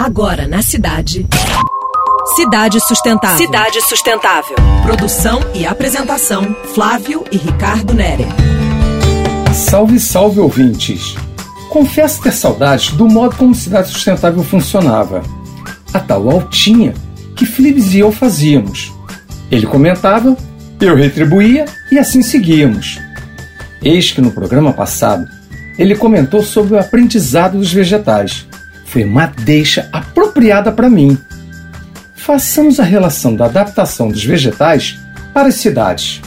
Agora na cidade. Cidade Sustentável. Cidade Sustentável. Produção e apresentação: Flávio e Ricardo Nere. Salve, salve ouvintes! Confesso ter saudades do modo como Cidade Sustentável funcionava. A tal altinha que Flibs e eu fazíamos. Ele comentava, eu retribuía e assim seguíamos. Eis que no programa passado ele comentou sobre o aprendizado dos vegetais. Foi uma deixa apropriada para mim. Façamos a relação da adaptação dos vegetais para as cidades.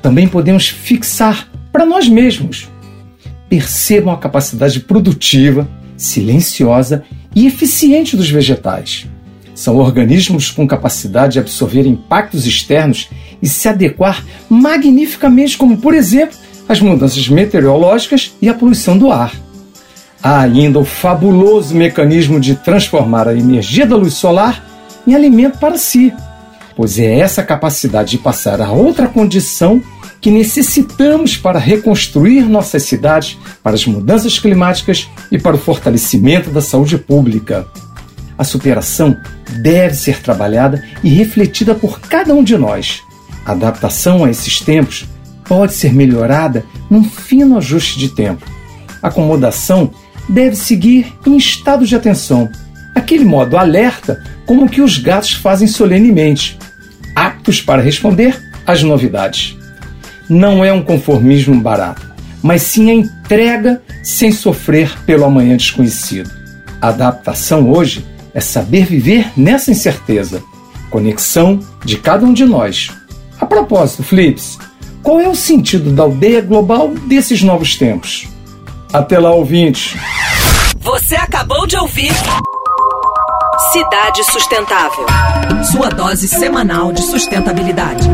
Também podemos fixar para nós mesmos. Percebam a capacidade produtiva, silenciosa e eficiente dos vegetais. São organismos com capacidade de absorver impactos externos e se adequar magnificamente, como, por exemplo, as mudanças meteorológicas e a poluição do ar. Há ainda o fabuloso mecanismo de transformar a energia da luz solar em alimento para si, pois é essa capacidade de passar a outra condição que necessitamos para reconstruir nossas cidades para as mudanças climáticas e para o fortalecimento da saúde pública. A superação deve ser trabalhada e refletida por cada um de nós. A adaptação a esses tempos pode ser melhorada num fino ajuste de tempo. Acomodação deve seguir em estado de atenção, aquele modo alerta como que os gatos fazem solenemente, aptos para responder às novidades. Não é um conformismo barato, mas sim a entrega sem sofrer pelo amanhã desconhecido. A adaptação hoje é saber viver nessa incerteza, conexão de cada um de nós. A propósito, Flips, qual é o sentido da aldeia global desses novos tempos? Até lá, ouvintes! Você acabou de ouvir Cidade Sustentável. Sua dose semanal de sustentabilidade.